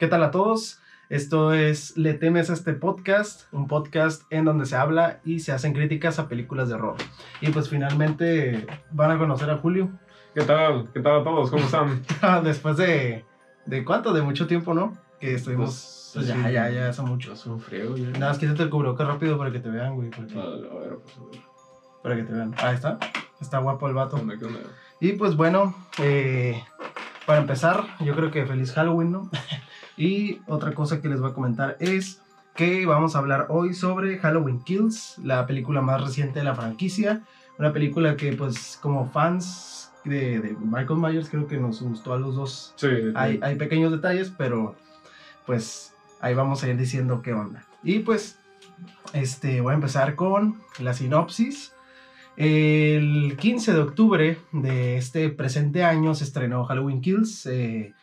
¿Qué tal a todos? Esto es Le temes a este podcast, un podcast en donde se habla y se hacen críticas a películas de horror. Y pues finalmente van a conocer a Julio. ¿Qué tal? ¿Qué tal a todos? ¿Cómo están? Después de, de cuánto, de mucho tiempo, ¿no? Que estuvimos... Pues, ya, sí. ya, ya, hace mucho. Es un frío, ya. Nada más quítate el cubrebocas rápido para que te vean, güey. porque- A ver, a ver, pues, a ver. Para que te vean. Ahí está. Está guapo el vato. ¿Qué onda, qué onda? Y pues bueno, eh, para empezar, yo creo que feliz Halloween, ¿no? y otra cosa que les voy a comentar es que vamos a hablar hoy sobre Halloween Kills, la película más reciente de la franquicia. Una película que pues como fans de, de Michael Myers creo que nos gustó a los dos. Sí, Hay, hay pequeños detalles, pero pues ahí vamos a ir diciendo qué onda. Y pues este, voy a empezar con la sinopsis. El 15 de octubre de este presente año se estrenó Halloween Kills. eh,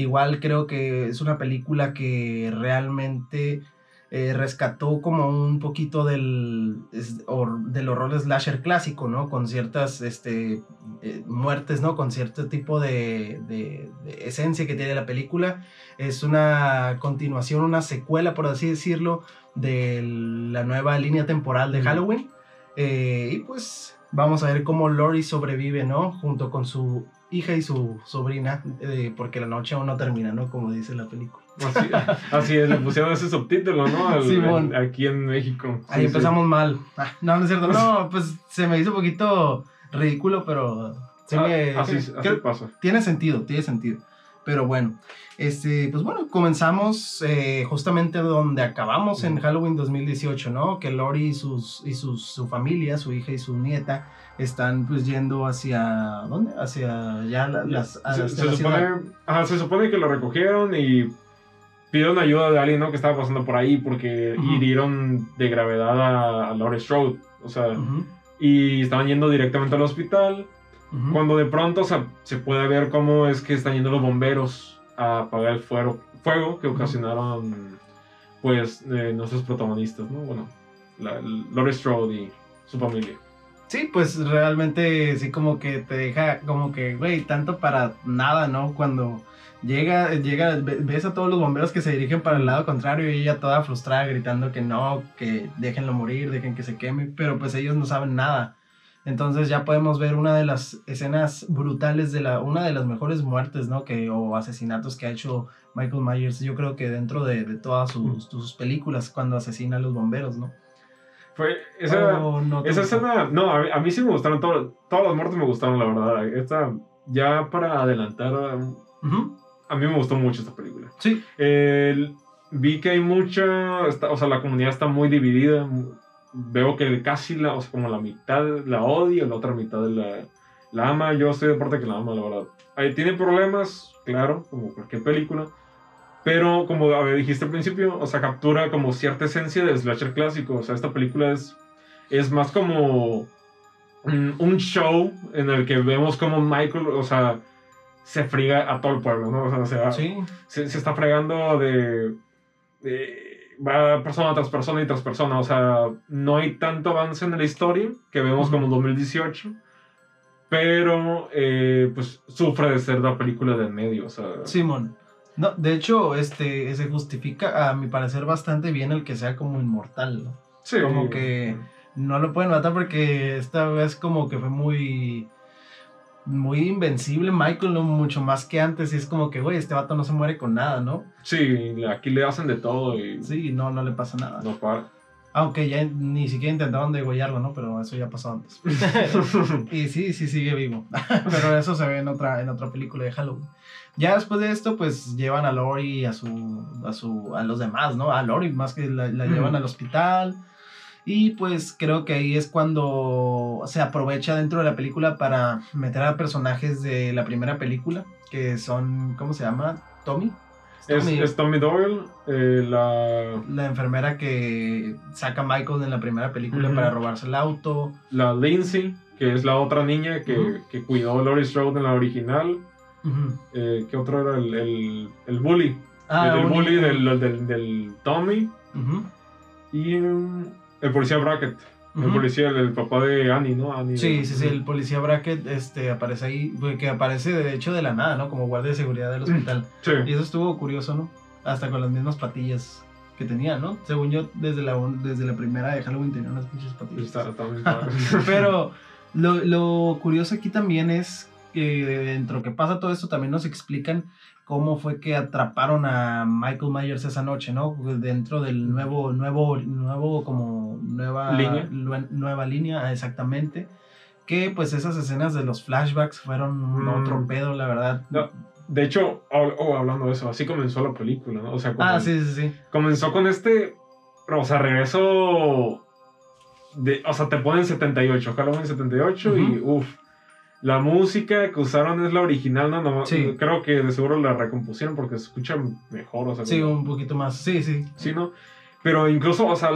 igual creo que es una película que realmente eh, rescató como un poquito del, es- hor- del horror slasher clásico, ¿no? Con ciertas este, eh, muertes, ¿no? Con cierto tipo de, de- de esencia que tiene la película. Es una continuación, una secuela, por así decirlo, de la nueva línea temporal de. Halloween. Eh, y pues vamos a ver cómo Lori sobrevive, ¿no? Junto con su hija y su sobrina, eh, porque la noche aún no termina, ¿no? Como dice la película. Así, así es, le pusieron ese subtítulo, ¿no? Al- Simón. aquí en México. Ahí Sí, empezamos mal. Ah, no, no es cierto. No, pues se me hizo un poquito ridículo, pero sí. Ah, me- así, así pasa. tiene sentido, tiene sentido. Pero bueno, este, pues bueno, comenzamos eh, justamente donde acabamos en Halloween 2018, ¿no? Que Lori y, sus, y sus, su familia, su hija y su nieta, están pues yendo hacia, ¿dónde? Hacia ya la- las... a- se, la supone, ajá, se supone que lo recogieron y pidieron ayuda de alguien ¿no? que estaba pasando por ahí porque Ujú. hirieron de gravedad a, a Laurie Strode. O sea, y estaban yendo directamente al hospital. Cuando de pronto o sea, se puede ver cómo es que están yendo los bomberos a apagar el fuego, fuego que ocasionaron pues eh, nuestros protagonistas, ¿no? Bueno, la, Laurie Strode y su familia. Sí, pues realmente sí como que te deja como que, güey, tanto para nada, ¿no? Cuando llega, llega, ve- ves a todos los bomberos que se dirigen para el lado contrario y ella toda frustrada gritando que no, que déjenlo morir, dejen que se queme, pero pues ellos no saben nada. Entonces ya podemos ver una de las escenas brutales de la, una de las mejores muertes, ¿no? Que, o asesinatos que ha hecho Michael Myers, yo creo que dentro de, de todas sus, sus películas, cuando asesina a los bomberos, ¿no? Fue esa, ¿O no esa escena, no, a mí, a mí sí me gustaron, todo- todas las muertes me gustaron, la verdad. Esta, ya para adelantar, um, Ujú, a mí me gustó mucho esta película. Sí, El- vi que hay mucha, está- o sea, la comunidad está muy dividida. Veo que casi la, o sea, como la mitad la odia, la otra mitad la, la ama. Yo estoy de parte que la ama, la verdad. Ahí tiene problemas, claro, como cualquier película. Pero como dijiste al principio, o sea, captura como cierta esencia del slasher clásico. O sea, esta película es, es más como un, un show en el que vemos como Michael, o sea, se friga a todo el pueblo, ¿no? O sea, se, sí. se, se está fregando de, de- Va persona tras persona y tras persona. O sea, no hay tanto avance en la historia que vemos como en 2018. Pero, eh, pues, sufre de ser la película del medio. O sea, Simón. No, de hecho, este se justifica a mi parecer bastante bien el que sea como inmortal, ¿no? sí. como que- No lo pueden matar porque esta vez como que fue muy muy invencible Michael, ¿no? mucho más que antes y es como que, güey, este vato no se muere con nada, ¿no? Sí, aquí le hacen de todo y Sí, no, no le pasa nada. no para. Aunque ya ni siquiera intentaron degollarlo, ¿no? Pero eso ya pasó antes. Y sí, sí sigue vivo. Pero eso se ve en otra, en otra película de Halloween. Ya después de esto, pues llevan a Lori a su, a su, a los demás, ¿no? A Lori más que la, la llevan al hospital. Y pues creo que ahí es cuando se aprovecha dentro de la película para meter a personajes de la primera película, que son, ¿cómo se llama? Tommy. es, Tommy, es Tommy Doyle, eh, la, la enfermera que saca a Michael en la primera película para robarse el auto. la Lindsay, que es la otra niña que, que cuidó a Laurie Strode en la original. Eh, ¿Qué otro era? El, el, el bully. Ah, el, bully del, del, del Tommy. Y um, el policía Brackett. El policía, el, el papá de Annie, ¿no? Annie Sí, de- sí, sí, el policía Brackett este, aparece ahí, que aparece de hecho de la nada, ¿no? Como guardia de seguridad del hospital. Sí. Y eso estuvo curioso, ¿no? hasta con las mismas patillas que tenía, ¿no? Según yo, desde la, desde la primera de Halloween tenía unas pinches patillas. Está, está muy. Pero lo, lo curioso aquí también es que dentro que pasa todo esto también nos explican cómo fue que atraparon a Michael Myers esa noche, ¿no? Dentro del nuevo, nuevo, nuevo, como nueva Línea. nueva línea, exactamente. Que pues esas escenas de los flashbacks fueron un Mm. otro pedo, la verdad. No, De hecho, oh, hablando de eso, así comenzó la película, ¿no? O sea, Ah, sí, sí, sí. comenzó con este, o sea, regreso de, o sea, te ponen 78, Halloween 78 y uff, la música que usaron es la original, no, no, Sí. creo que de seguro la recompusieron porque se escucha mejor, o sea, Sí, como- un poquito más. Sí, sí. sí, ¿no? Pero incluso, o sea,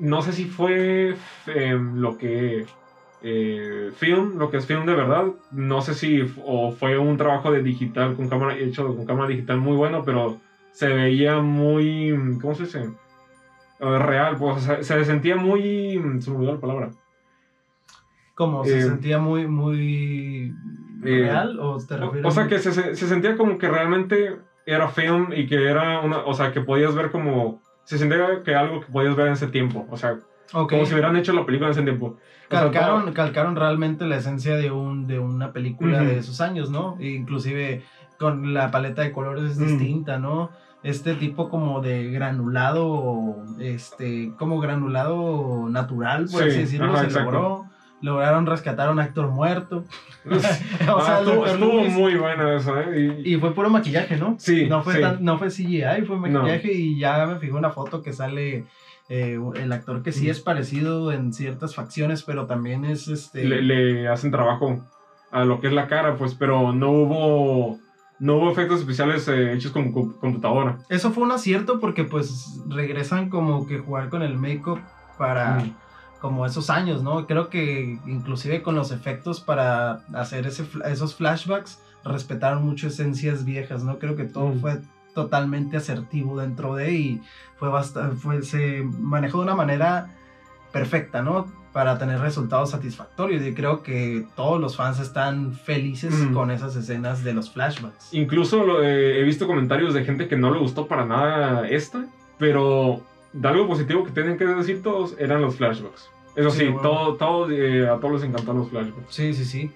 no sé si fue em, lo que eh, film, lo que es film de verdad, no sé si o fue un trabajo de digital con cámara hecho con cámara digital muy bueno, pero se veía muy, ¿cómo se dice? Eh, real, pues o sea, se sentía muy, se me olvidó la palabra. Como se Eh, sentía muy, muy eh, real o te O, refieres? o sea, que se, se se sentía como que realmente era film y que era una, o sea, que podías ver como, se sentía que algo que podías ver en ese tiempo, o sea, como si hubieran hecho la película en ese tiempo. O sea, calcaron, todo- calcaron realmente la esencia de, un, de una película de esos años, ¿no? E inclusive con la paleta de colores es Mm. distinta, ¿no? Este tipo como de granulado, este, como granulado natural, por Sí, así decirlo, ajá, se exacto. logró. Lograron rescatar a un actor muerto. o sea, Ah, estuvo, muy buena esa, ¿eh? Y, Y fue puro maquillaje, ¿no? sí, No fue, sí. tan- no fue CGI, fue maquillaje y ya me fijó una foto que sale eh, el actor que sí Mm. es parecido en ciertas facciones, pero también es este... le, le hacen trabajo a lo que es la cara, pues, pero no hubo, no hubo efectos especiales eh, hechos con computadora. Eso fue un acierto porque pues regresan como que jugar con el make-up para Mm. Como esos años, ¿no? Creo que inclusive con los efectos para hacer ese, esos flashbacks respetaron mucho esencias viejas, ¿no? Creo que todo Mm. fue totalmente asertivo dentro de y fue fue, se manejó de una manera perfecta, ¿no? Para tener resultados satisfactorios y creo que todos los fans están felices Mm. con esas escenas de los flashbacks. Incluso lo- eh, he visto comentarios de gente que no le gustó para nada esta, pero de algo positivo que tienen que decir todos eran los flashbacks. Eso Sí, sí, bueno. todo, todo, eh, a todos les encantaron los flashbacks. Sí, sí, sí.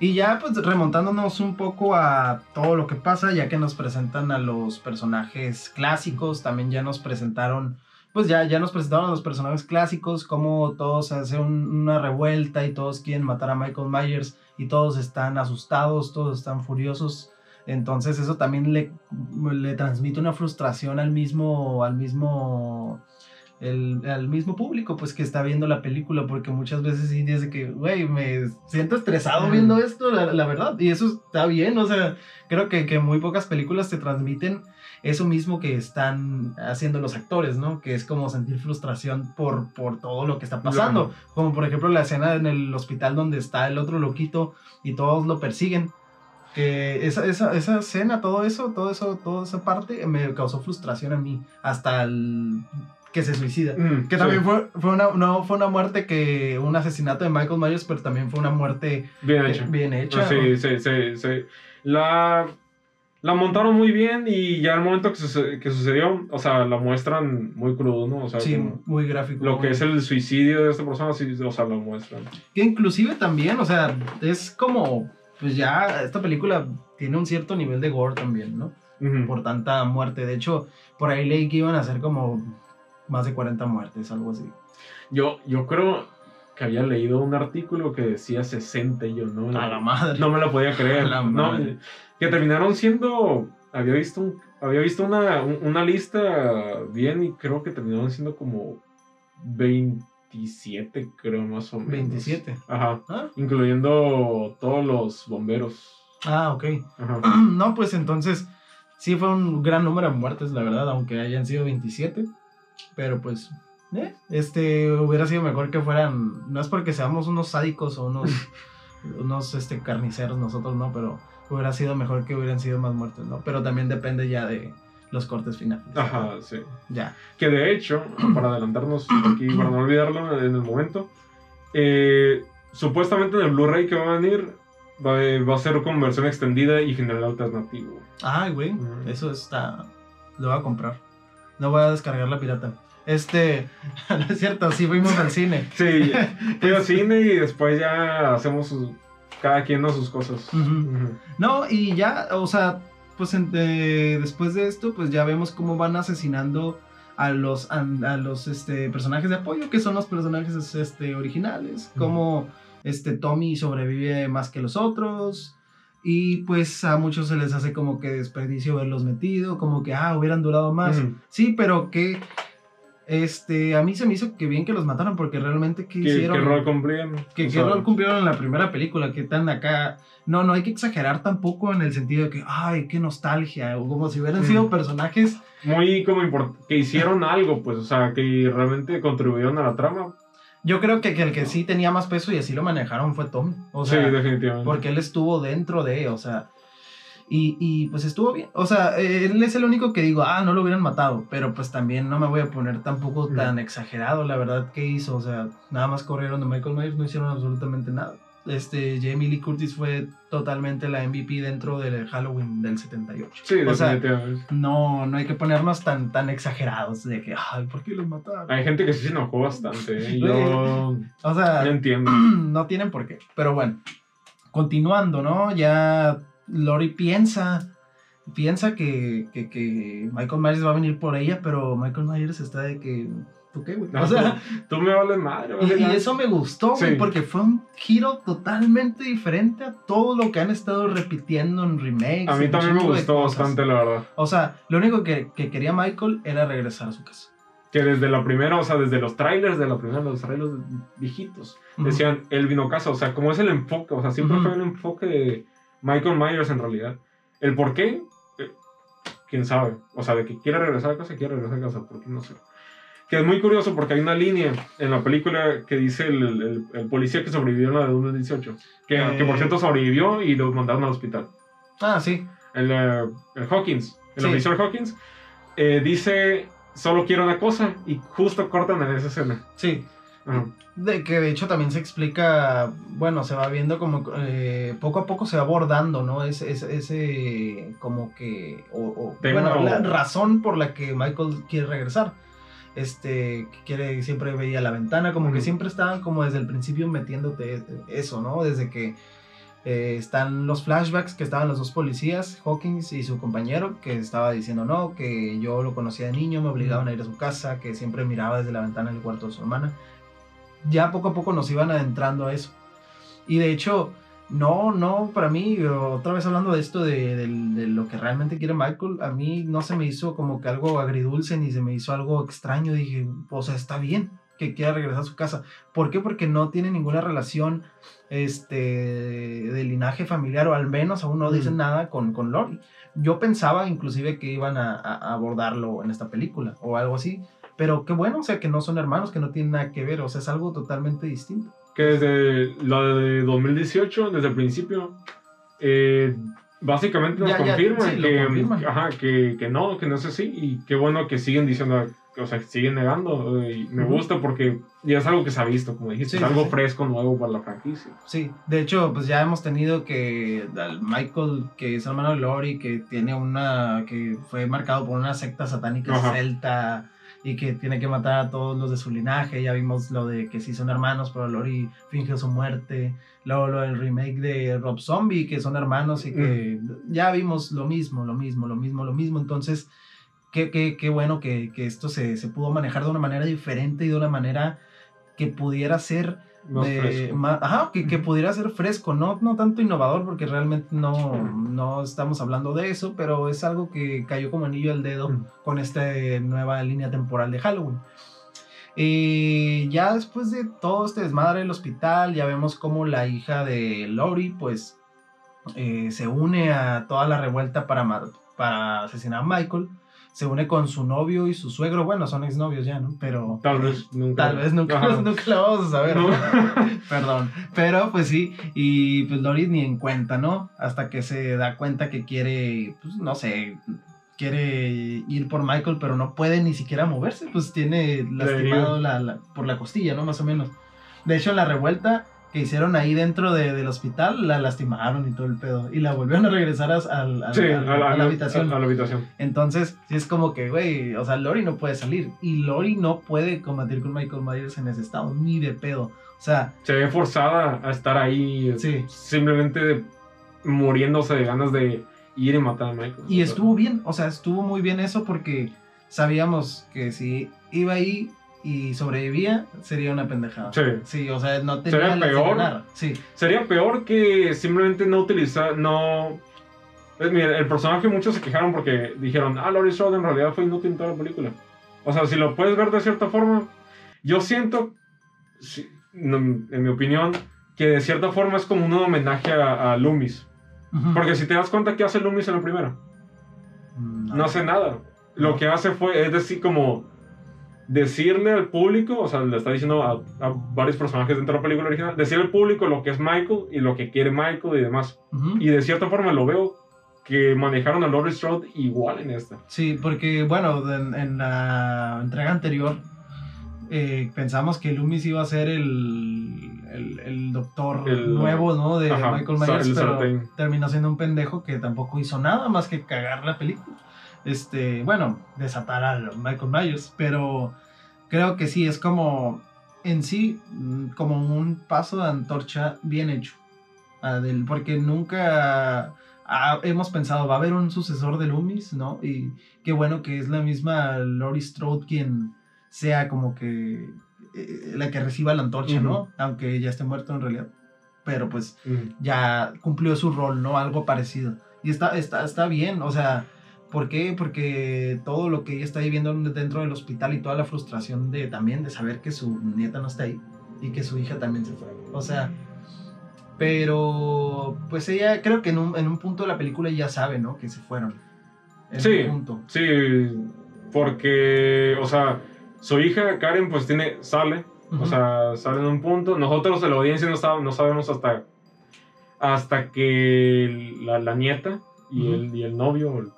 Y ya pues remontándonos un poco a todo lo que pasa, ya que nos presentan a los personajes clásicos, también ya nos presentaron, pues ya, ya nos presentaron a los personajes clásicos, como todos hacen una revuelta y todos quieren matar a Michael Myers y todos están asustados, todos están furiosos. Entonces eso también le, le transmite una frustración al mismo, al mismo el, al mismo público pues que está viendo la película porque muchas veces sí dice que güey me siento estresado viendo esto la, la verdad y eso está bien o sea creo que, que muy pocas películas te transmiten eso mismo que están haciendo los actores no que es como sentir frustración por, por todo lo que está pasando. Como por ejemplo la escena en el hospital donde está el otro loquito y todos lo persiguen. Que esa, esa, esa escena, todo eso, todo eso, toda esa parte me causó frustración a mí, hasta el que se suicida. Mm, Que sí, también fue, fue una, no fue una muerte que, un asesinato de Michael Myers, pero también fue una muerte bien eh, hecho. bien hecha. Sí, sí, sí, sí. La, la montaron muy bien y ya el momento que, suce- que sucedió, o sea, la muestran muy crudo, ¿no? O sea, Sí, muy gráfico. lo que es el suicidio de esta persona, sí, o sea, lo muestran. Que inclusive también, o sea, es como, pues ya esta película tiene un cierto nivel de gore también, ¿no? Por tanta muerte. De hecho, por ahí leí que iban a ser como más de 40 muertes, algo así. Yo, yo creo que había leído un artículo que decía 60 y yo no, A la madre. no me lo podía creer. A la No, madre. que terminaron siendo, había visto, un- había visto una, un- una lista bien y creo que terminaron siendo como 27, creo más o menos. 27. Ajá. Ah, Incluyendo todos los bomberos. ah, ok. Ajá. No, pues entonces sí fue un gran número de muertes, la verdad, aunque hayan sido 27. Pero pues, eh, este, hubiera sido mejor que fueran, no es porque seamos unos sádicos o unos, unos este, carniceros nosotros, no, pero hubiera sido mejor que hubieran sido más muertes, ¿no? Pero también depende ya de los cortes finales. Ajá, sí. Ya. Que de hecho, para adelantarnos aquí, para no olvidarlo en el momento, eh, supuestamente en el Blu-ray que va a venir va, va a ser con versión extendida y final alternativo. Ay, güey, eso está, Lo voy a comprar. No voy a descargar la pirata. Este, no es cierto, sí fuimos al cine. Sí, fui al cine y después ya hacemos sus- cada quien ¿no? sus cosas. No, y ya, o sea, pues eh, después de esto, pues ya vemos cómo van asesinando a los, a, a los este, personajes de apoyo, que son los personajes este, originales, como este, Tommy sobrevive más que los otros. Y pues a muchos se les hace como que desperdicio verlos metido, como que, ah, hubieran durado más. Sí, pero que, este, a mí se me hizo que bien que los mataron, porque realmente, ¿qué ¿Qué, hicieron? qué rol cumplían? que qué rol cumplieron en la primera película, que tan acá. No, no hay que exagerar tampoco en el sentido de que, ay, qué nostalgia, o como si hubieran Mm. sido personajes. Muy como que hicieron algo, pues, o sea, que realmente contribuyeron a la trama. Yo creo que, que el que sí tenía más peso y así lo manejaron fue Tom. O sea, sí, definitivamente. porque él estuvo dentro de, o sea. Y, y, pues estuvo bien. O sea, él es el único que digo, ah, no lo hubieran matado. Pero pues también no me voy a poner tampoco tan exagerado, la verdad, que hizo. O sea, nada más corrieron de Michael Myers, no hicieron absolutamente nada. Este, Jamie Lee Curtis fue totalmente la MVP dentro del Halloween del 78. Sí, o sea, no, no hay que ponernos tan, tan exagerados de que, ay, ¿por qué los mataron? Hay gente que sí se enojó bastante. ¿eh? Yo O sea, no entiendo. no tienen por qué. Pero bueno, continuando, ¿no? Ya Lori piensa, piensa que, que, que Michael Myers va a venir por ella, pero Michael Myers está de que, ¿tú qué, güey? No, O sea, Tú me vales madre. y, eso me gustó, güey, Sí. porque fue un giro totalmente diferente a todo lo que han estado repitiendo en remakes. A mí también me gustó bastante, la verdad. O sea, lo único que, que quería Michael era regresar a su casa. Que desde la primera, o sea, desde los trailers de la primera, los trailers viejitos, decían, él vino a casa. O sea, como es el enfoque, o sea, siempre fue el enfoque de Michael Myers en realidad. El por qué, eh, quién sabe. O sea, de que quiere regresar a casa, quiere regresar a casa, ¿por qué no sé? Que es muy curioso porque hay una línea en la película que dice el, el- policía que sobrevivió en la de 2018. Que, Eh. que por cierto sobrevivió y lo mandaron al hospital. Ah, sí. El, eh, el Hawkins, el Sí. oficial Hawkins, eh, dice, solo quiero una cosa y justo cortan en esa escena. Sí. Ajá. De que de hecho también se explica, bueno, se va viendo como eh, poco a poco se va abordando, ¿no? Ese, ese, ese como que, o, o- bueno, la razón por la que Michael quiere regresar. Este, que quiere, siempre veía la ventana, como que siempre estaban como desde el principio metiéndote eso, ¿no? Desde que eh, están los flashbacks que estaban los dos policías, Hawkins y su compañero, que estaba diciendo, no, que yo lo conocía de niño, me obligaban a ir a su casa, que siempre miraba desde la ventana del cuarto de su hermana ya poco a poco nos iban adentrando a eso. Y de hecho, no, no, para mí, otra vez hablando de esto, de, lo que realmente quiere Michael, a mí no se me hizo como que algo agridulce ni se me hizo algo extraño. Dije, o sea, está bien que quiera regresar a su casa. ¿Por qué? Porque no tiene ninguna relación este, de linaje familiar, o al menos aún no dicen Mm. nada con, con Lori. Yo pensaba inclusive que iban a, a- a abordarlo en esta película o algo así. Pero qué bueno, o sea, que no son hermanos, que no tienen nada que ver, o sea, es algo totalmente distinto. Que desde la de 2018, desde el principio, eh, básicamente nos Ya, ya, confirman, sí, que, confirman. Ajá, que, que no, que no es así. Y qué bueno que siguen diciendo, o sea, que siguen negando. eh, Y me gusta porque ya es algo que se ha visto, como dijiste, Sí, es sí, algo fresco, nuevo para la franquicia. Sí, de hecho, pues ya hemos tenido que al Michael, que es hermano de Lori, que tiene una, que fue marcado por una secta satánica Ajá. celta y que tiene que matar a todos los de su linaje. Ya vimos lo de que sí son hermanos, pero Lori finge su muerte. Luego lo del remake de Rob Zombie, que son hermanos y que ya vimos lo mismo, lo mismo, lo mismo, lo mismo. Entonces, qué, qué, qué bueno que, que esto se, se pudo manejar de una manera diferente y de una manera que pudiera ser Más de- ma- ajá, que, que pudiera ser fresco, no, no tanto innovador, porque realmente no, no estamos hablando de eso, pero es algo que cayó como anillo al dedo Mm. con esta nueva línea temporal de Halloween. Y ya después de todo este desmadre del hospital, ya vemos como la hija de Lori, pues, eh, se une a toda la revuelta para, para asesinar a Michael. Se une con su novio y su suegro. Bueno, son exnovios ya, ¿no? Pero Tal vez nunca. Tal vez nunca, Ajá. nunca lo vamos a saber. No. Perdón. Pero pues sí, y pues Lori ni en cuenta, ¿no? Hasta que se da cuenta que quiere, pues no sé, quiere ir por Michael, pero no puede ni siquiera moverse, pues tiene lastimado la, la- por la costilla, ¿no? Más o menos. De hecho, en la revuelta, que hicieron ahí dentro de- del hospital, la lastimaron y todo el pedo. Y la volvieron a regresar a, Sí, la habitación. La. Entonces, sí es como que, güey, o sea, Lori no puede salir. Y Lori no puede combatir con Michael Myers en ese estado, ni de pedo. O sea, Se ve forzada a estar ahí. Sí. Simplemente muriéndose de ganas de ir y matar a Michael. y estuvo bien, o sea, estuvo muy bien eso porque sabíamos que si iba ahí y sobrevivía, sería una pendejada. Sí. Sí, o sea, no tenía Sería peor. ganar. Sí, Sería peor que simplemente no utilizar, no... Es, mira, el personaje muchos se quejaron porque dijeron, ah, Laurie Strode en realidad fue inútil en toda la película. O sea, si lo puedes ver de cierta forma, yo siento, si- no, en mi opinión, que de cierta forma es como un homenaje a, a Loomis. Ujú. Porque si te das cuenta, ¿qué hace Loomis en la primera? Mm, No hace nada. Lo que hace fue, es decir, como decirle al público, o sea, le está diciendo a, a varios personajes dentro de la película original, decirle al público lo que es Michael y lo que quiere Michael y demás. Y de cierta forma lo veo que manejaron a Laurie Strode igual en esta. Sí, porque bueno, en, en la entrega anterior eh, pensamos que Loomis iba a ser el, el, el doctor El- nuevo, ¿no? De Ajá, Michael Myers, pero sartén. terminó siendo un pendejo que tampoco hizo nada más que cagar la película. Este, bueno, desatar a Michael Myers, pero creo que sí, es como en sí, mm, como un paso de antorcha bien hecho. porque nunca ah, hemos pensado, va a haber un sucesor de Loomis, ¿no? Y qué bueno que es la misma Laurie Strode quien sea como que eh, la que reciba la antorcha, ¿no? Aunque ya esté muerto en realidad. Pero pues ya cumplió su rol, ¿no? Algo parecido. Y está, está, está bien, o sea, ¿por qué? Porque todo lo que ella está viviendo dentro del hospital y toda la frustración de también de saber que su nieta no está ahí y que su hija también se fue. O sea, pero pues ella creo que en un, en un punto de la película ya sabe, ¿no? Que se fueron. En Sí. un punto. Sí, porque, o sea, su hija Karen pues tiene, sale, o sea, sale en un punto. Nosotros en la audiencia no, sab- no sabemos hasta, hasta que la, la nieta y, Ujú. el, y el novio.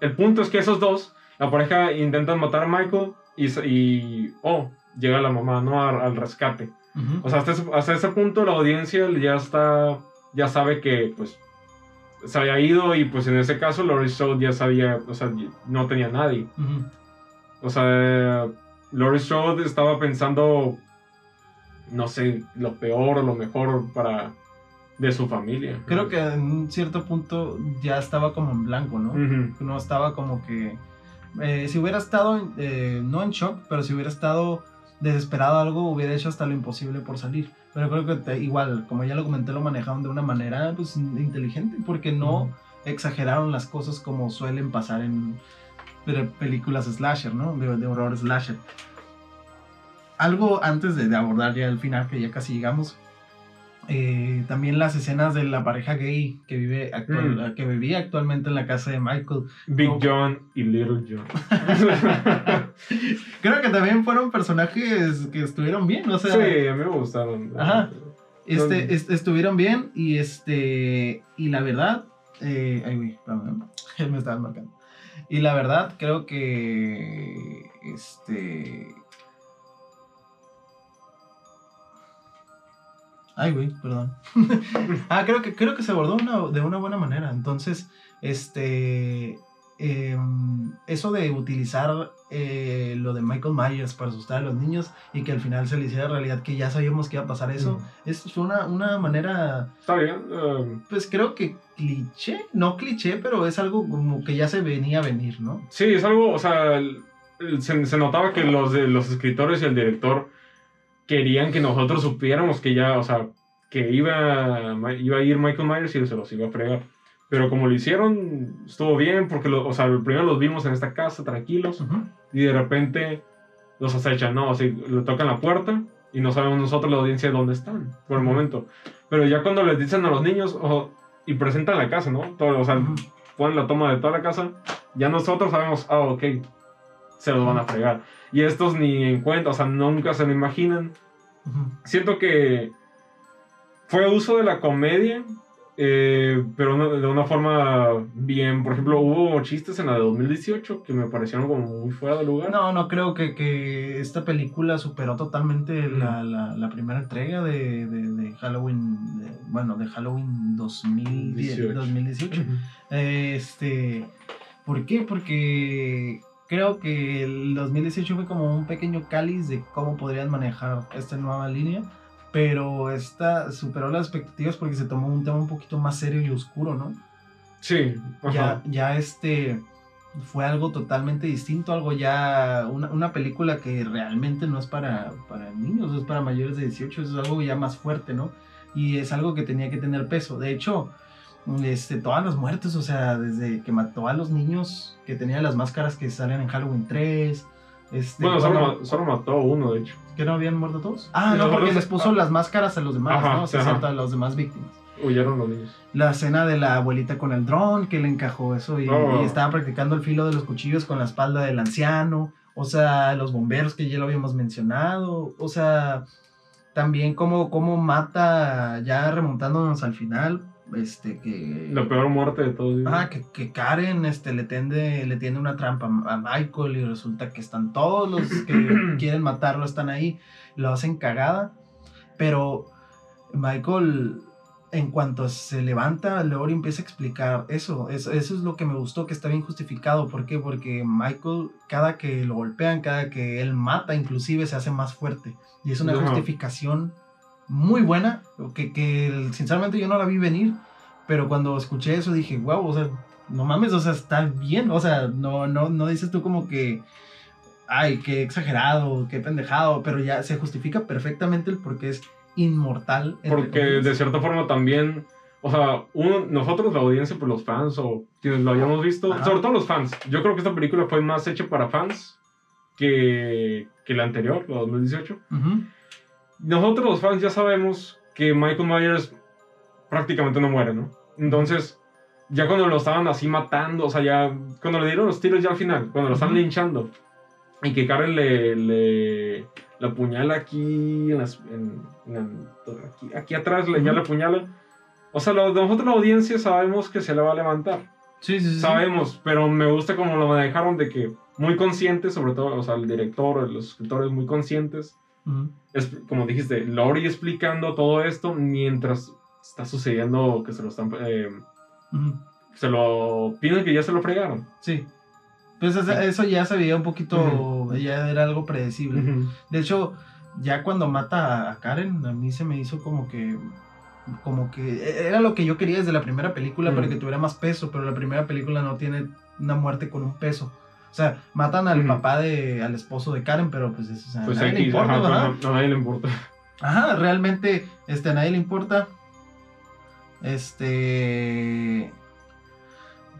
El, punto es que esos dos, la pareja intentan matar a Michael y, y oh, llega la mamá, ¿no? Al, al rescate. O sea, hasta ese, hasta ese punto la audiencia ya está, ya sabe que pues se había ido y pues en ese caso Laurie Strode ya sabía, o sea, no tenía nadie. O sea, Laurie Strode estaba pensando, no sé, lo peor o lo mejor para de su familia. Creo que en un cierto punto ya estaba como en blanco, ¿no? No estaba como que eh, si hubiera estado eh, no en shock pero si hubiera estado desesperado algo hubiera hecho hasta lo imposible por salir. Pero creo que te- igual como ya lo comenté lo manejaron de una manera pues inteligente porque no exageraron las cosas como suelen pasar en pe- películas slasher no de, de horror slasher. Algo antes de, de abordar ya el final que ya casi llegamos eh, también las escenas de la pareja gay que vive actual- Mm. que vivía actualmente en la casa de Michael Big No. John y Little John. Creo que también fueron personajes que estuvieron bien, o sea, sí, a mí me gustaron. Ajá. este, no. est- estuvieron bien y este y la verdad, eh, ay güey, espérame, me estaban marcando. Y la verdad creo que este Ay, güey, perdón. ah, creo que, creo que se abordó una- de una buena manera. Entonces, este. em, eso de utilizar eh, lo de Michael Myers para asustar a los niños y que al final se le hiciera realidad que ya sabíamos que iba a pasar eso, Ujú. es una, una manera, Está bien. eh, pues creo que cliché, no cliché, pero es algo como que ya se venía a venir, ¿no? Sí, es algo, o sea, el- el- se, se notaba que los, de, los escritores y el director querían que nosotros supiéramos que ya, o sea, que iba, iba a ir Michael Myers y se los iba a fregar. Pero como lo hicieron, estuvo bien, porque, lo- o sea, primero los vimos en esta casa tranquilos Ujú. y de repente los acechan, ¿no? O sea, le tocan la puerta y no sabemos nosotros, la audiencia, dónde están por el momento. Pero ya cuando les dicen a los niños y presentan la casa, ¿no? Todo, o sea, ponen la toma de toda la casa, ya nosotros sabemos, ah, ok, se los van a fregar. Y estos ni en cuenta, o sea, nunca se lo imaginan. Siento que fue uso de la comedia eh, pero no- de una forma bien. Por ejemplo, hubo chistes en la de 2018 que me parecieron como muy fuera de lugar. No, no creo que, que esta película superó totalmente la, la- la primera entrega de, de- de Halloween, de- bueno, de Halloween 2010, 18. 2018. Ujú. Este, ¿por qué? Porque creo que el 2018 fue como un pequeño cáliz de cómo podrían manejar esta nueva línea, pero esta superó las expectativas porque se tomó un tema un poquito más serio y oscuro, ¿no? Sí, ajá. Ya, ya este fue algo totalmente distinto, algo ya, una, una película que realmente no es para, para niños, es para mayores de 18, es algo ya más fuerte, ¿no? Y es algo que tenía que tener peso. De hecho, este, todas las muertes, o sea, desde que mató a los niños que tenían las máscaras que salen en Halloween 3. Este, Bueno, solo, solo mató uno, de hecho. ¿Que no habían muerto todos? Ah, no, porque les puso las máscaras a los demás, Ajá, ¿no? O sea, a los demás víctimas. Huyeron los niños. La escena de la abuelita con el dron que le encajó eso y, Oh. y estaba practicando el filo de los cuchillos con la espalda del anciano. O sea, los bomberos que ya lo habíamos mencionado. O sea, también cómo, cómo mata, ya remontándonos al final, este, que... La peor muerte de todos. Ah, que, que Karen este, le, tiende, le tiende una trampa a Michael y resulta que están todos los que quieren matarlo, están ahí, lo hacen cagada, pero Michael, en cuanto se levanta, Lori empieza a explicar eso, eso, eso es lo que me gustó, que está bien justificado, ¿por qué? Porque Michael, cada que lo golpean, cada que él mata, inclusive se hace más fuerte, y es una justificación muy buena, que, que sinceramente yo no la vi venir, pero cuando escuché eso dije, wow, o sea, no mames, o sea, está bien, o sea, no, no, no dices tú como que, ay, qué exagerado, qué pendejado, pero ya se justifica perfectamente el por qué es inmortal. Porque de cierta forma también, o sea, uno, nosotros, la audiencia, pues los fans o quienes lo hayamos visto, Ajá. sobre todo los fans, yo creo que esta película fue más hecha para fans que, que la anterior, la 2018. Ujú, Nosotros los fans ya sabemos que Michael Myers prácticamente no muere, ¿no? Entonces, ya cuando lo estaban así matando, o sea, ya cuando le dieron los tiros ya al final, cuando lo están linchando, y que Karen le, le la apuñala aquí, en las, en- en- aquí, aquí atrás, le, ya la apuñala. O sea, lo- nosotros la audiencia sabemos que se le va a levantar. Sí, sí, sí. Sabemos, pero me gusta como lo manejaron de que muy conscientes, sobre todo, o sea, el director, los escritores muy conscientes Es, como dijiste, Lori explicando todo esto mientras está sucediendo que se lo están. eh, se lo. Piensan que ya se lo fregaron. Sí. Pues eso, eso ya se veía un poquito, ya era algo predecible. De hecho, ya cuando mata a Karen, a mí se me hizo como que. Como que era lo que yo quería desde la primera película para que tuviera más peso, pero la primera película no tiene una muerte con un peso. O sea, matan al papá de, al esposo de Karen, pero pues eso, o sea, a Pues nadie le X, importa, ajá, ¿verdad? pero no- a nadie le importa. Ajá, realmente este, a nadie le importa. Este.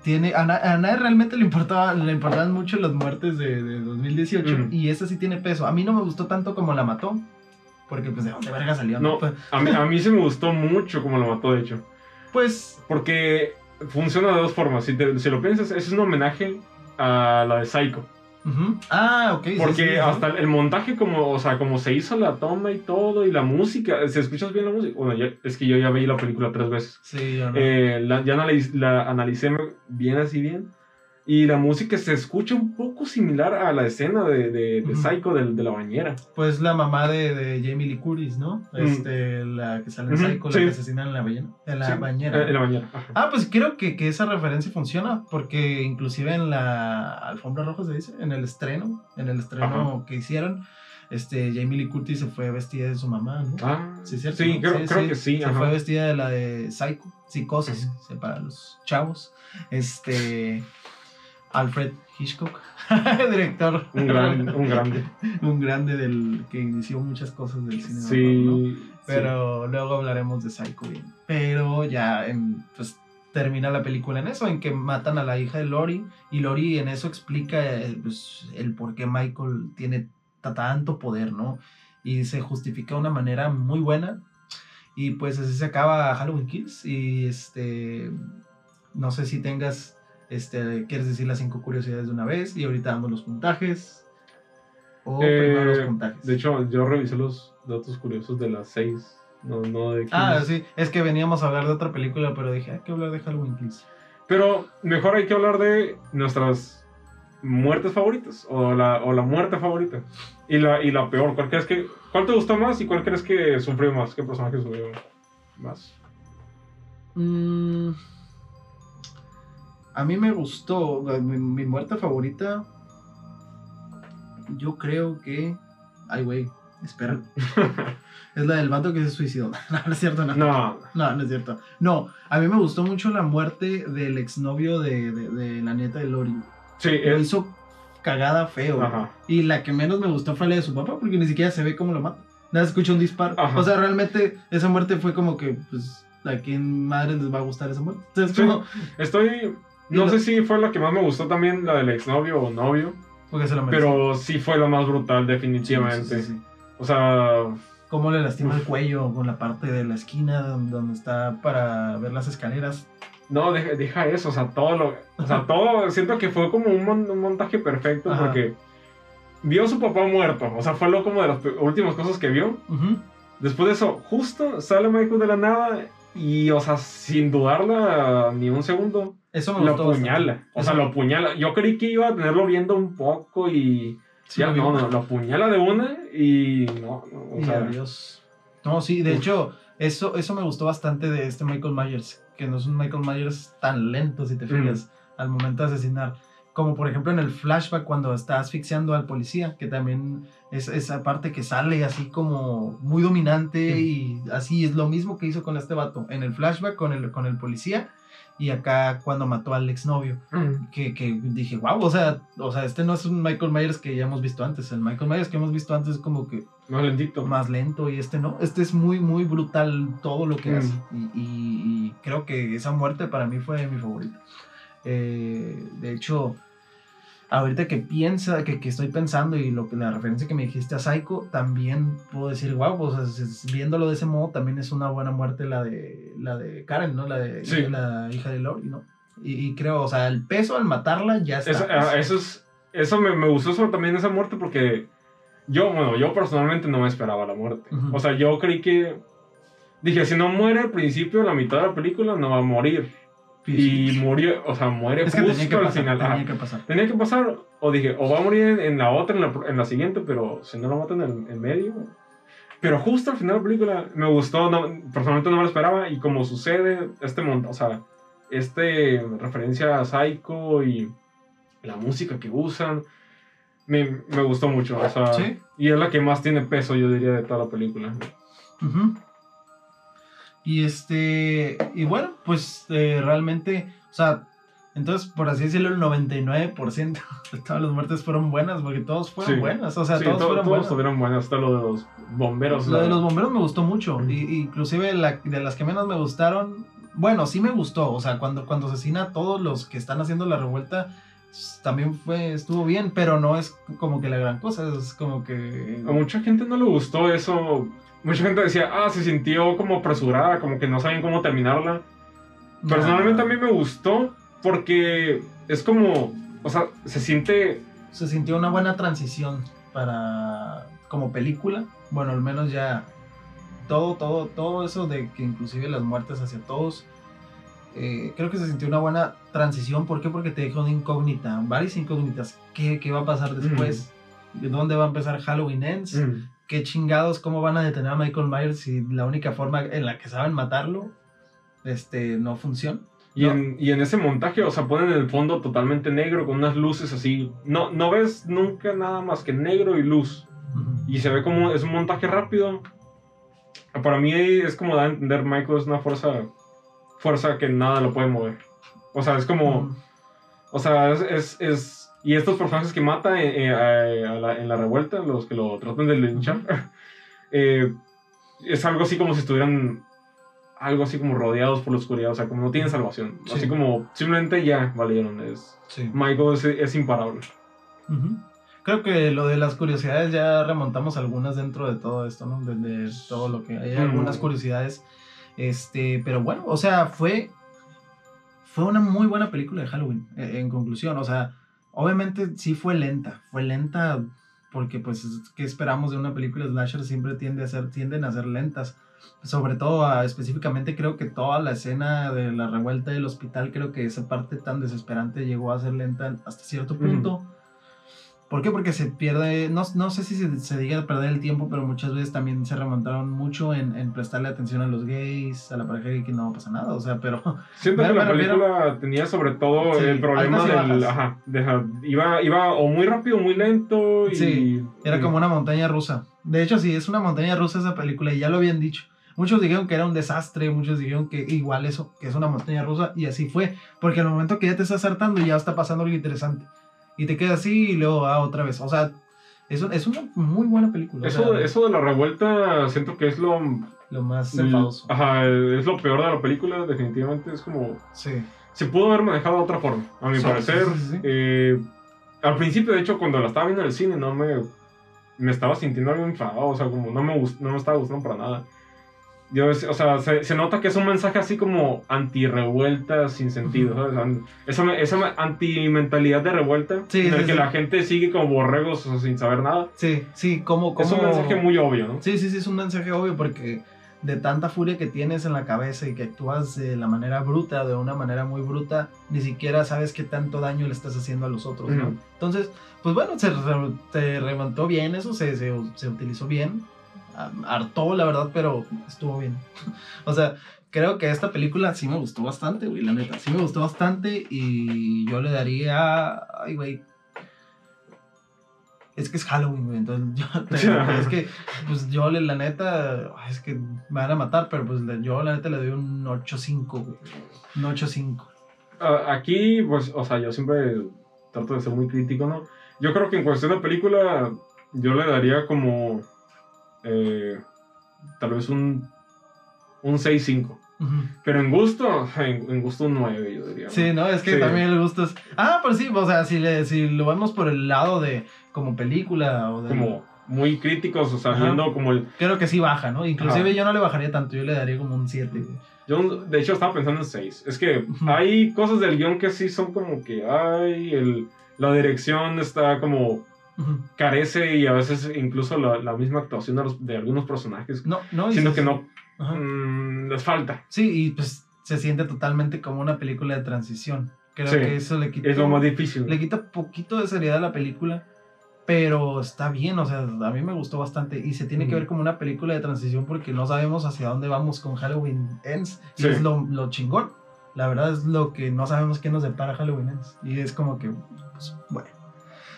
Tiene, a, na- a nadie realmente le, importaba, le importaban mucho las muertes de, de 2018 Ujú. y esa sí tiene peso. A mí no me gustó tanto como la mató, porque pues de dónde verga salió. No. Pues, A mí, a mí se me gustó mucho como lo mató, de hecho. pues, Porque funciona de dos formas. Si, te- si lo piensas, es un homenaje a la de Psycho. ah, ok. Porque sí, sí. hasta el montaje, como, o sea, como se hizo la toma y todo, y la música, ¿se escuchas bien la música? Bueno, ya- es que yo ya vi la película tres veces. Sí, no. Eh, la, ya analiz- la analicé bien así bien. Y la música se escucha un poco similar a la escena de, de. Psycho de, de la bañera. Pues la mamá de, Jamie Lee Curtis, ¿no? Este, la que sale en Psycho, la sí. que asesinan en la, ballena, en la Sí, bañera. eh, en la bañera. ajá. Ah, pues creo que, que esa referencia funciona, porque inclusive en la alfombra roja se dice, en el estreno, en el estreno que hicieron, este, Jamie Lee Curtis se fue vestida de su mamá, ¿no? Ah, Sí, cierto, sí, creo, creo que sí. Se ajá. fue vestida de la de Psycho, Psicosis, sí, para los chavos. Este, Alfred Hitchcock, director. Un, gran, un grande. Un grande del que inició muchas cosas del cine. Sí. horror, ¿no? sí. Pero luego hablaremos de Psycho. Pero ya en, pues, termina la película en eso, en que matan a la hija de Lori. Y Lori en eso explica eh, pues, el por qué Michael tiene ta- tanto poder, ¿no? Y se justifica de una manera muy buena. Y pues así se acaba Halloween Kills. Y este. No sé si tengas. Este, ¿Quieres decir las cinco curiosidades de una vez? Y ahorita damos los puntajes. O Eh, primero los puntajes. De hecho, yo revisé los datos curiosos de las seis No, no de Ah, sí, es que veníamos a hablar de otra película, pero dije, hay que hablar de Halloween Kills. Pero mejor hay que hablar de nuestras muertes favoritas. O la, o la muerte favorita. Y la, y la peor. ¿Cuál, crees que, ¿Cuál te gustó más y cuál crees que sufrió más? ¿Qué personaje sufrió más? Mm, a mí me gustó, mi, mi muerte favorita, yo creo que... Ay, güey, espera. es la del vato que se suicidó. no, no es cierto, no. No. No, no es cierto. No, a mí me gustó mucho la muerte del exnovio de, de, de la nieta de Lori. Sí, Lo es. hizo cagada feo. Ajá. Y la que menos me gustó fue la de su papá, porque ni siquiera se ve cómo lo mata. Nada, se escucha un disparo. Ajá. O sea, realmente esa muerte fue como que, pues, a quién madre les va a gustar esa muerte. Entonces, Sí. como, Estoy. No sé si fue la que más me gustó también, la del exnovio o novio. porque se lo merece. Pero sí fue la más brutal, definitivamente. Sí, sí, sí. O sea. Cómo le lastima el cuello con la parte de la esquina donde, está para ver las escaleras. No, deja, deja eso, o sea, todo lo. O sea, todo. Siento que fue como un, mon- un montaje perfecto Ajá. porque. Vio a su papá muerto. O sea, fue lo como de las últimas cosas que vio. Después de eso, justo sale Michael de la nada. Y, o sea, sin dudarla ni un segundo, Eso me lo apuñala. O sea, lo apuñala. Yo creí que iba a tenerlo viendo un poco y. Sí, ya, lo no, no, lo apuñala de una y. No, no, o Y sea. adiós. No, sí, de Uf. hecho, eso, eso me gustó bastante de este Michael Myers, que no es un Michael Myers tan lento, si te fijas, al momento de asesinar. Como por ejemplo en el flashback cuando está asfixiando al policía, que también es esa parte que sale así como muy dominante y así es lo mismo que hizo con este vato. En el flashback con el, con el policía y acá cuando mató al exnovio Mm. que, que dije, wow, o sea, o sea, este no es un Michael Myers que ya hemos visto antes. El Michael Myers que hemos visto antes es como que Más lentito. más lento y este no. Este es muy, muy brutal todo lo que Mm. hace. Y, y- y creo que esa muerte para mí fue mi favorita. Eh, de hecho, ahorita que piensa, que, que estoy pensando y lo que la referencia que me dijiste a Psycho, también puedo decir, wow, si- viéndolo de ese modo, también es una buena muerte la de, la de Karen, ¿no? La de Sí. la hija de Lori, ¿no? Y, y creo, o sea, el peso al matarla ya está. Eso, ah, eso es. Eso me, me gustó eso también esa muerte porque yo, bueno, yo personalmente no me esperaba la muerte. O sea, yo creí que. Dije, si no muere al principio, la mitad de la película no va a morir. Y murió, o sea, muere es que justo tenía que al pasar, final. tenía que pasar. Tenía que pasar, o dije, o va a morir en, en la otra, en la, en la siguiente, pero si no la matan en, en medio. Pero justo al final de la película me gustó, no, personalmente no me lo esperaba, y como sucede, este o sea, este referencia a Psycho y la música que usan, me, me gustó mucho, o sea, Sí. y es la que más tiene peso, yo diría, de toda la película. Ujú. Y este, y bueno, pues eh, realmente, o sea, entonces por así decirlo, el 99% de todas las muertes fueron buenas, porque todos fueron Sí. buenas, o sea, Sí, todos to- fueron todos buenas. buenas, hasta lo de los bomberos. Lo de los bomberos me gustó mucho, y, inclusive la, de las que menos me gustaron, bueno, sí me gustó, o sea, cuando, cuando asesina a todos los que están haciendo la revuelta, también fue, estuvo bien, pero no es como que la gran cosa, es como que... A mucha gente no le gustó eso. Mucha gente decía, ah, se sintió como apresurada, como que no sabían cómo terminarla. Personalmente a mí me gustó porque es como, o sea, se siente, se sintió una buena transición para como película. Bueno, al menos ya todo, todo, todo eso de que inclusive las muertes hacia todos. eh, creo que se sintió una buena transición. ¿Por qué? Porque te dejó una incógnita, varias incógnitas. ¿Qué, qué va a pasar después? ¿De dónde va a empezar Halloween Ends? mm, ¿Qué chingados? ¿Cómo van a detener a Michael Myers si la única forma en la que saben matarlo este, no funciona? y, en, y en ese montaje, o sea, ponen el fondo totalmente negro con unas luces así. No, no ves nunca nada más que negro y luz. Y se ve como es un montaje rápido. Para mí es como dar a entender Michael es una fuerza, fuerza que nada lo puede mover. O sea, es como... O sea, es, es, es- Y estos personajes que mata eh, eh, a- a la- en la revuelta, los que lo tratan de linchar, eh, es algo así como si estuvieran algo así como rodeados por la oscuridad, o sea, como no tienen salvación. Sí. Así como simplemente ya valieron. Es, Sí. Michael es, es imparable. Creo que lo de las curiosidades ya remontamos algunas dentro de todo esto, ¿no? De, de todo lo que hay algunas curiosidades. Este, pero bueno, o sea, fue fue una muy buena película de Halloween, eh, en conclusión, o sea, obviamente sí fue lenta, fue lenta porque pues, ¿qué esperamos de una película slasher? Siempre tiende a ser, tienden a ser lentas. Sobre todo, a- específicamente creo que toda la escena de la revuelta del hospital, creo que esa parte tan desesperante llegó a ser lenta hasta cierto punto. ¿Por qué? Porque se pierde, no, no sé si se, se diga perder el tiempo, pero muchas veces también se remontaron mucho en, en prestarle atención a los gays, a la pareja gay, que no pasa nada, o sea, pero... Siento que la me refiero- película tenía sobre todo Sí, el problema del. Ajá, deja- iba, iba o muy rápido o muy lento. Y, Sí, Era y- como una montaña rusa. De hecho, sí, es una montaña rusa esa película y ya lo habían dicho. Muchos dijeron que era un desastre, muchos dijeron que igual eso, que es una montaña rusa y así fue. Porque al momento que ya te estás hartando ya está pasando algo interesante. Y te quedas así y luego ah, otra vez. O sea, es, es una muy buena película. o Eso, sea, eso de la revuelta siento que es lo. Lo más enfadoso. Ajá, es lo peor de la película, definitivamente. Es como. Sí. Se pudo haber manejado de otra forma, a mi Sí, parecer. sí, sí. Eh, al principio, de hecho, cuando la estaba viendo en el cine, no me. Me estaba sintiendo algo enfadado, o sea, como no me, no me estaba gustando para nada. Yo, o sea, se, se nota que es un mensaje así como anti-revuelta sin sentido. ¿sabes? Esa, esa anti-mentalidad de revuelta Sí, en el sí, que sí. la gente sigue como borregos o sin saber nada. Sí, sí, como... como... Es un mensaje muy obvio, ¿no? Sí, sí, sí, es un mensaje obvio porque de tanta furia que tienes en la cabeza y que actúas de la manera bruta, de una manera muy bruta, ni siquiera sabes qué tanto daño le estás haciendo a los otros, ¿no? Ujú. Entonces, pues bueno, se, re- se remontó bien eso, se, se, se utilizó bien, hartó la verdad, pero estuvo bien. o sea, creo que esta película sí me gustó bastante, güey, la neta, sí me gustó bastante y yo le daría, ay, güey. Es que es Halloween, güey, entonces yo, es que, pues yo la neta, es que me van a matar, pero pues yo la neta le doy un 8.5, güey, un 8.5. Ah, aquí, pues, o sea, yo siempre trato de ser muy crítico, ¿no? Yo creo que en cuestión de película, yo le daría como. Eh, tal vez un. Un 6-5. Ujú. Pero en gusto, en, en gusto un 9, yo diría. Sí, no, es que Sí. también el gusto es. Ah, pero sí, o sea, si, le, si lo vemos por el lado de como película o de. Como muy críticos, o sea, Ajá. viendo como el. Creo que sí baja, ¿no? Inclusive Ajá. yo no le bajaría tanto, yo le daría como un 7. güey. Yo, de hecho, estaba pensando en 6. Es que hay cosas del guion que sí son como que. Ay, el, la dirección está como. Carece y a veces incluso la, la misma actuación de, los- de algunos personajes. No, no. Siento que no. Ajá. mm, les falta. Sí, y pues se siente totalmente como una película de transición. Creo Sí, que eso le quita. Es lo más difícil. Le quita poquito de seriedad a la película, pero está bien, o sea, a mí me gustó bastante y se tiene que ver como una película de transición porque no sabemos hacia dónde vamos con Halloween Ends y Sí. es lo, lo chingón. La verdad es lo que no sabemos qué nos depara Halloween Ends y es como que, pues, bueno.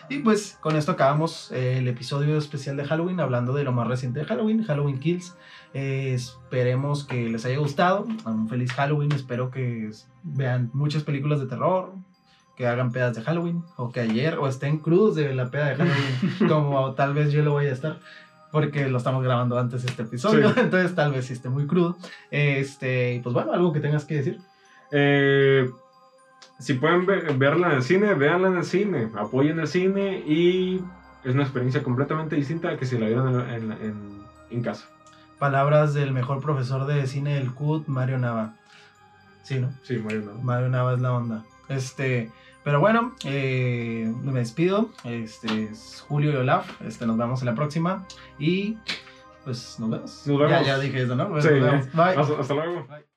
Y pues con esto acabamos eh, el episodio especial de Halloween hablando de lo más reciente de Halloween, Halloween Kills. Eh, esperemos que les haya gustado. Un feliz Halloween. Espero que vean muchas películas de terror, que hagan pedas de Halloween, o que ayer o estén crudos de la peda de Halloween, como tal vez yo lo voy a estar. Porque lo estamos grabando antes este episodio, Sí. entonces tal vez sí esté muy crudo. Este, y pues bueno, algo que tengas que decir. Eh, si pueden ve- verla en el cine, véanla en el cine. Apoyen el cine y es una experiencia completamente distinta a que si la vieran en, en- en- en casa. Palabras del mejor profesor de cine del CUT, Mario Nava. Sí, ¿no? Sí, Mario, no. Mario Nava es la onda. Este, pero bueno, eh, me despido. Este es Julio y Olaf. Este, nos vemos en la próxima. Y pues nos vemos. Nos vemos. Ya, ya dije eso, ¿no? Pues, Sí, nos vemos. Bye. Hasta, hasta luego. Bye.